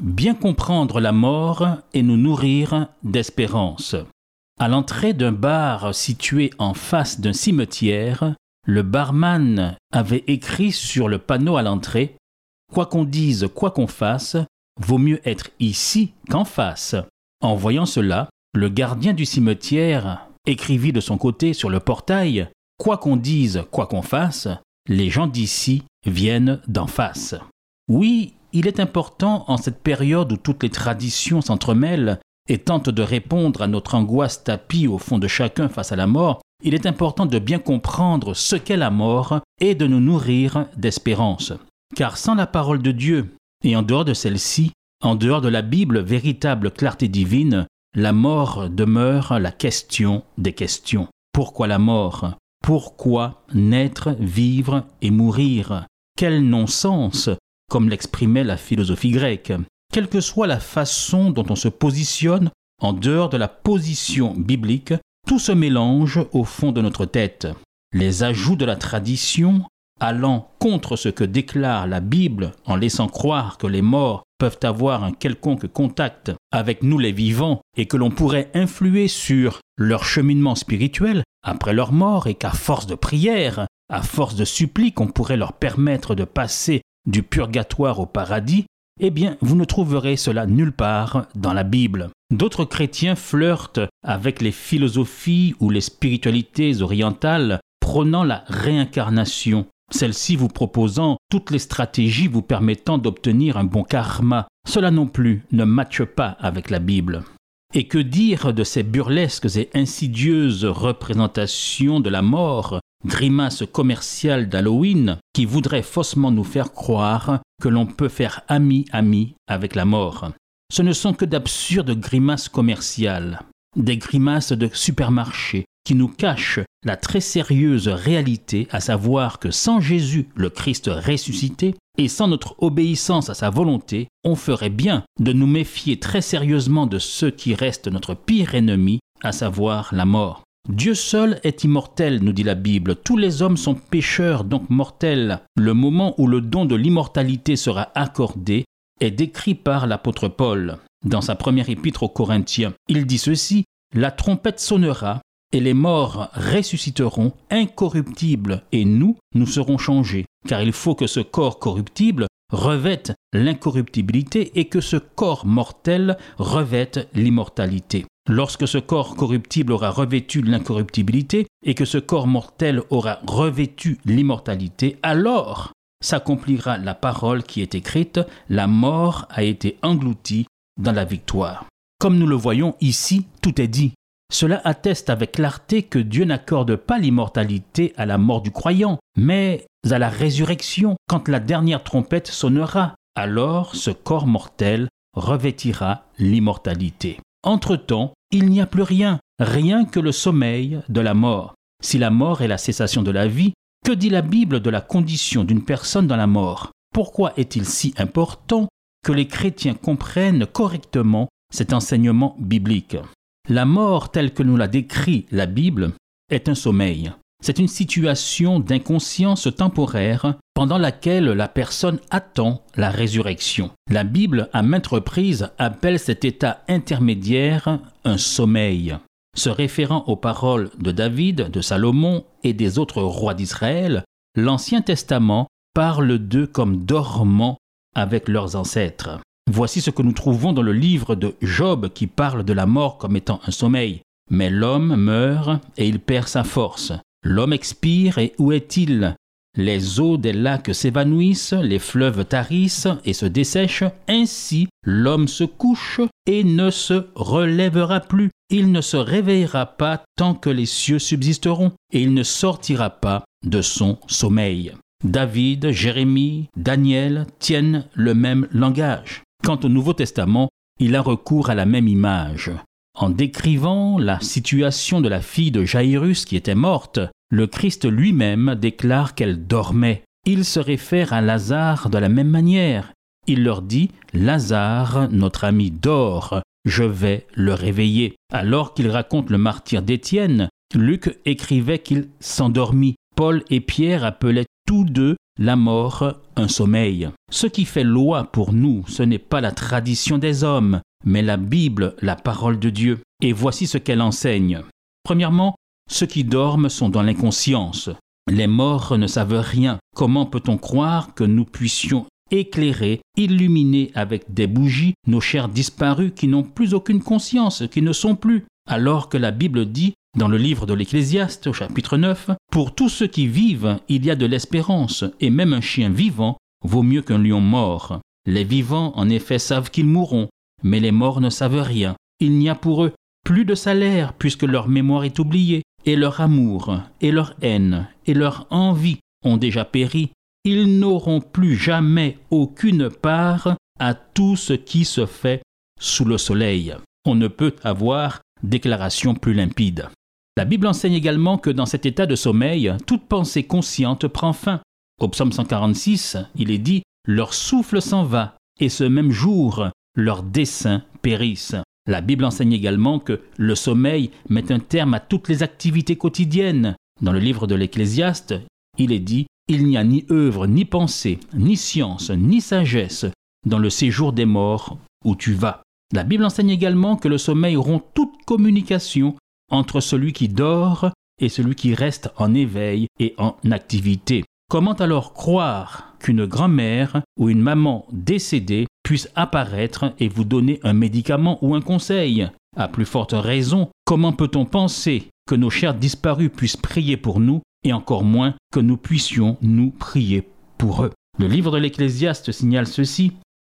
Bien comprendre la mort et nous nourrir d'espérance. À l'entrée d'un bar situé en face d'un cimetière, le barman avait écrit sur le panneau à l'entrée Quoi qu'on dise, quoi qu'on fasse, vaut mieux être ici qu'en face. En voyant cela, le gardien du cimetière écrivit de son côté sur le portail Quoi qu'on dise, quoi qu'on fasse, les gens d'ici viennent d'en face. Oui, il est important en cette période où toutes les traditions s'entremêlent et tentent de répondre à notre angoisse tapie au fond de chacun face à la mort, il est important de bien comprendre ce qu'est la mort et de nous nourrir d'espérance. Car sans la parole de Dieu, et en dehors de celle-ci, en dehors de la Bible, véritable clarté divine, la mort demeure la question des questions. Pourquoi la mort? Pourquoi naître, vivre et mourir? Quel non-sens, comme l'exprimait la philosophie grecque. Quelle que soit la façon dont on se positionne, en dehors de la position biblique, tout se mélange au fond de notre tête. Les ajouts de la tradition, allant contre ce que déclare la Bible en laissant croire que les morts peuvent avoir un quelconque contact avec nous les vivants et que l'on pourrait influer sur leur cheminement spirituel après leur mort et qu'à force de prière, à force de suppliques, on pourrait leur permettre de passer du purgatoire au paradis, eh bien, vous ne trouverez cela nulle part dans la Bible. D'autres chrétiens flirtent avec les philosophies ou les spiritualités orientales prônant la réincarnation, celle-ci vous proposant toutes les stratégies vous permettant d'obtenir un bon karma. Cela non plus ne matche pas avec la Bible. Et que dire de ces burlesques et insidieuses représentations de la mort, grimaces commerciales d'Halloween, qui voudraient faussement nous faire croire que l'on peut faire ami-ami avec la mort Ce ne sont que d'absurdes grimaces commerciales, des grimaces de supermarché, qui nous cachent la très sérieuse réalité, à savoir que sans Jésus, le Christ ressuscité, et sans notre obéissance à sa volonté, on ferait bien de nous méfier très sérieusement de ce qui reste notre pire ennemi, à savoir la mort. Dieu seul est immortel, nous dit la Bible. Tous les hommes sont pécheurs, donc mortels. Le moment où le don de l'immortalité sera accordé est décrit par l'apôtre Paul dans sa première épître aux Corinthiens. Il dit ceci La trompette sonnera, et les morts ressusciteront incorruptibles, et nous, nous serons changés, car il faut que ce corps corruptible revête l'incorruptibilité et que ce corps mortel revête l'immortalité. Lorsque ce corps corruptible aura revêtu l'incorruptibilité et que ce corps mortel aura revêtu l'immortalité, alors s'accomplira la parole qui est écrite, la mort a été engloutie dans la victoire. Comme nous le voyons ici, tout est dit. Cela atteste avec clarté que Dieu n'accorde pas l'immortalité à la mort du croyant, mais à la résurrection, quand la dernière trompette sonnera. Alors ce corps mortel revêtira l'immortalité. Entre-temps, il n'y a plus rien, rien que le sommeil de la mort. Si la mort est la cessation de la vie, que dit la Bible de la condition d'une personne dans la mort? Pourquoi est-il si important que les chrétiens comprennent correctement cet enseignement biblique? La mort telle que nous la décrit la Bible est un sommeil. C'est une situation d'inconscience temporaire pendant laquelle la personne attend la résurrection. La Bible, à maintes reprises, appelle cet état intermédiaire un sommeil. Se référant aux paroles de David, de Salomon et des autres rois d'Israël, l'Ancien Testament parle d'eux comme dormant avec leurs ancêtres. Voici ce que nous trouvons dans le livre de Job qui parle de la mort comme étant un sommeil. Mais l'homme meurt et il perd sa force. L'homme expire et où est-il? Les eaux des lacs s'évanouissent, les fleuves tarissent et se dessèchent. Ainsi, l'homme se couche et ne se relèvera plus. Il ne se réveillera pas tant que les cieux subsisteront, et il ne sortira pas de son sommeil. David, Jérémie, Daniel tiennent le même langage. Quant au Nouveau Testament, il a recours à la même image. En décrivant la situation de la fille de Jairus qui était morte, le Christ lui-même déclare qu'elle dormait. Il se réfère à Lazare de la même manière. Il leur dit Lazare, notre ami, dort, je vais le réveiller. Alors qu'il raconte le martyr d'Étienne, Luc écrivait qu'il s'endormit. Paul et Pierre appelaient tous deux la mort un sommeil. Ce qui fait loi pour nous, ce n'est pas la tradition des hommes, mais la Bible, la parole de Dieu. Et voici ce qu'elle enseigne. Premièrement, ceux qui dorment sont dans l'inconscience. Les morts ne savent rien. Comment peut-on croire que nous puissions éclairer, illuminer avec des bougies nos chers disparus qui n'ont plus aucune conscience, qui ne sont plus, alors que la Bible dit dans le livre de l'Ecclésiaste au chapitre 9, Pour tous ceux qui vivent, il y a de l'espérance, et même un chien vivant vaut mieux qu'un lion mort. Les vivants, en effet, savent qu'ils mourront, mais les morts ne savent rien. Il n'y a pour eux plus de salaire puisque leur mémoire est oubliée, et leur amour, et leur haine, et leur envie ont déjà péri ils n'auront plus jamais aucune part à tout ce qui se fait sous le soleil. On ne peut avoir déclaration plus limpide. La Bible enseigne également que dans cet état de sommeil, toute pensée consciente prend fin. Au psaume 146, il est dit Leur souffle s'en va, et ce même jour, leurs desseins périssent. La Bible enseigne également que le sommeil met un terme à toutes les activités quotidiennes. Dans le livre de l'Ecclésiaste, il est dit il n'y a ni œuvre, ni pensée, ni science, ni sagesse dans le séjour des morts où tu vas. La Bible enseigne également que le sommeil rompt toute communication entre celui qui dort et celui qui reste en éveil et en activité. Comment alors croire qu'une grand-mère ou une maman décédée puisse apparaître et vous donner un médicament ou un conseil? À plus forte raison, comment peut-on penser que nos chers disparus puissent prier pour nous et encore moins que nous puissions nous prier pour eux? Le livre de l'Ecclésiaste signale ceci.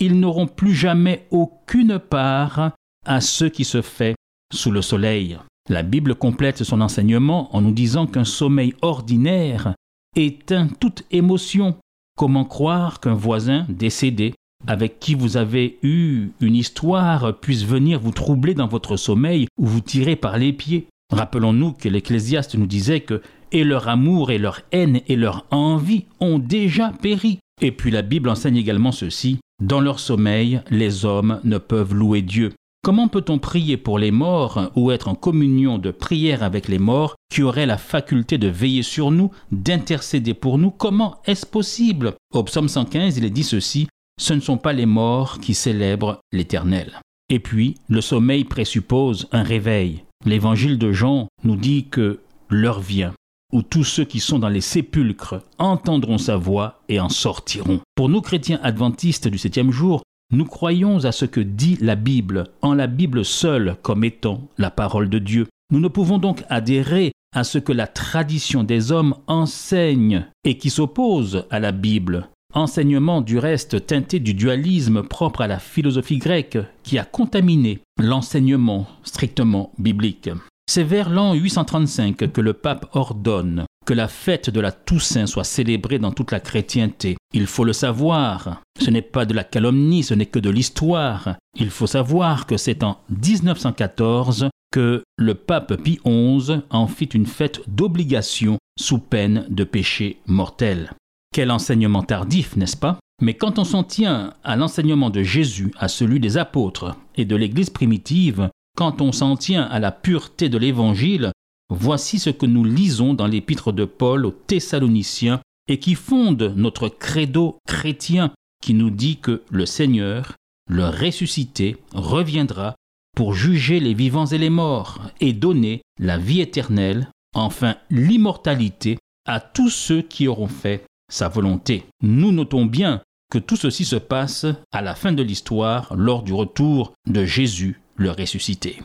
Ils n'auront plus jamais aucune part à ce qui se fait sous le soleil. La Bible complète son enseignement en nous disant qu'un sommeil ordinaire éteint toute émotion. Comment croire qu'un voisin décédé avec qui vous avez eu une histoire puisse venir vous troubler dans votre sommeil ou vous tirer par les pieds? Rappelons-nous que l'Ecclésiaste nous disait que et leur amour et leur haine et leur envie ont déjà péri. Et puis la Bible enseigne également ceci, dans leur sommeil, les hommes ne peuvent louer Dieu. Comment peut-on prier pour les morts ou être en communion de prière avec les morts qui auraient la faculté de veiller sur nous, d'intercéder pour nous? Comment est-ce possible? Au psaume 115, il est dit ceci, ce ne sont pas les morts qui célèbrent l'Éternel. Et puis, le sommeil présuppose un réveil. L'évangile de Jean nous dit que l'heure vient où tous ceux qui sont dans les sépulcres entendront sa voix et en sortiront. Pour nous chrétiens adventistes du septième jour, nous croyons à ce que dit la Bible, en la Bible seule comme étant la parole de Dieu. Nous ne pouvons donc adhérer à ce que la tradition des hommes enseigne et qui s'oppose à la Bible. Enseignement du reste teinté du dualisme propre à la philosophie grecque qui a contaminé l'enseignement strictement biblique. C'est vers l'an 835 que le pape ordonne que la fête de la Toussaint soit célébrée dans toute la chrétienté. Il faut le savoir, ce n'est pas de la calomnie, ce n'est que de l'histoire. Il faut savoir que c'est en 1914 que le pape Pie XI en fit une fête d'obligation sous peine de péché mortel. Quel enseignement tardif, n'est-ce pas? Mais quand on s'en tient à l'enseignement de Jésus, à celui des apôtres et de l'Église primitive, quand on s'en tient à la pureté de l'Évangile, voici ce que nous lisons dans l'épître de Paul aux Thessaloniciens et qui fonde notre credo chrétien qui nous dit que le Seigneur, le ressuscité, reviendra pour juger les vivants et les morts et donner la vie éternelle, enfin l'immortalité, à tous ceux qui auront fait sa volonté. Nous notons bien que tout ceci se passe à la fin de l'histoire lors du retour de Jésus le ressuscité.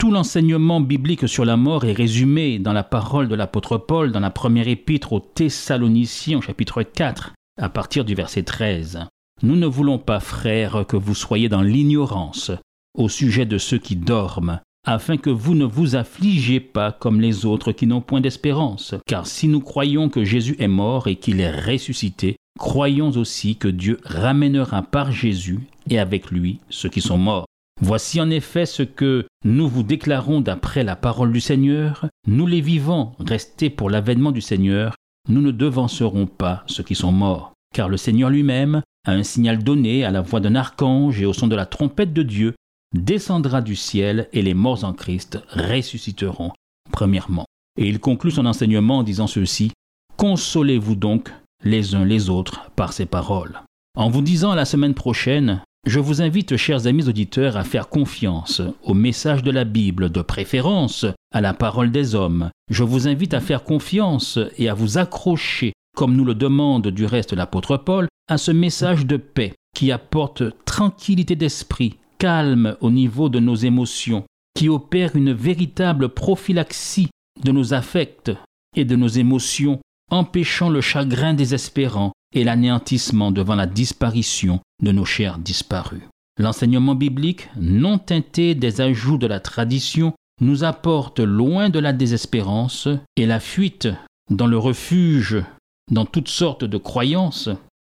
Tout l'enseignement biblique sur la mort est résumé dans la parole de l'apôtre Paul dans la première épître aux Thessaloniciens au chapitre 4 à partir du verset 13. Nous ne voulons pas, frères, que vous soyez dans l'ignorance au sujet de ceux qui dorment, afin que vous ne vous affligez pas comme les autres qui n'ont point d'espérance. Car si nous croyons que Jésus est mort et qu'il est ressuscité, croyons aussi que Dieu ramènera par Jésus et avec lui ceux qui sont morts. Voici en effet ce que nous vous déclarons d'après la parole du Seigneur. Nous les vivants, restés pour l'avènement du Seigneur, nous ne devancerons pas ceux qui sont morts. Car le Seigneur lui-même, à un signal donné à la voix d'un archange et au son de la trompette de Dieu, descendra du ciel et les morts en Christ ressusciteront, premièrement. Et il conclut son enseignement en disant ceci, Consolez-vous donc les uns les autres par ces paroles. En vous disant la semaine prochaine, je vous invite, chers amis auditeurs, à faire confiance au message de la Bible, de préférence à la parole des hommes. Je vous invite à faire confiance et à vous accrocher, comme nous le demande du reste l'apôtre Paul, à ce message de paix qui apporte tranquillité d'esprit, calme au niveau de nos émotions, qui opère une véritable prophylaxie de nos affects et de nos émotions, empêchant le chagrin désespérant et l'anéantissement devant la disparition de nos chers disparus. L'enseignement biblique, non teinté des ajouts de la tradition, nous apporte loin de la désespérance et la fuite dans le refuge, dans toutes sortes de croyances,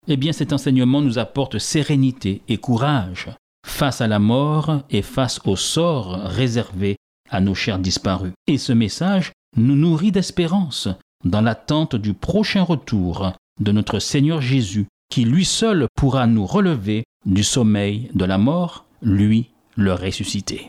eh bien cet enseignement nous apporte sérénité et courage face à la mort et face au sort réservé à nos chers disparus. Et ce message nous nourrit d'espérance dans l'attente du prochain retour de notre Seigneur Jésus, qui lui seul pourra nous relever du sommeil de la mort, lui le ressuscité.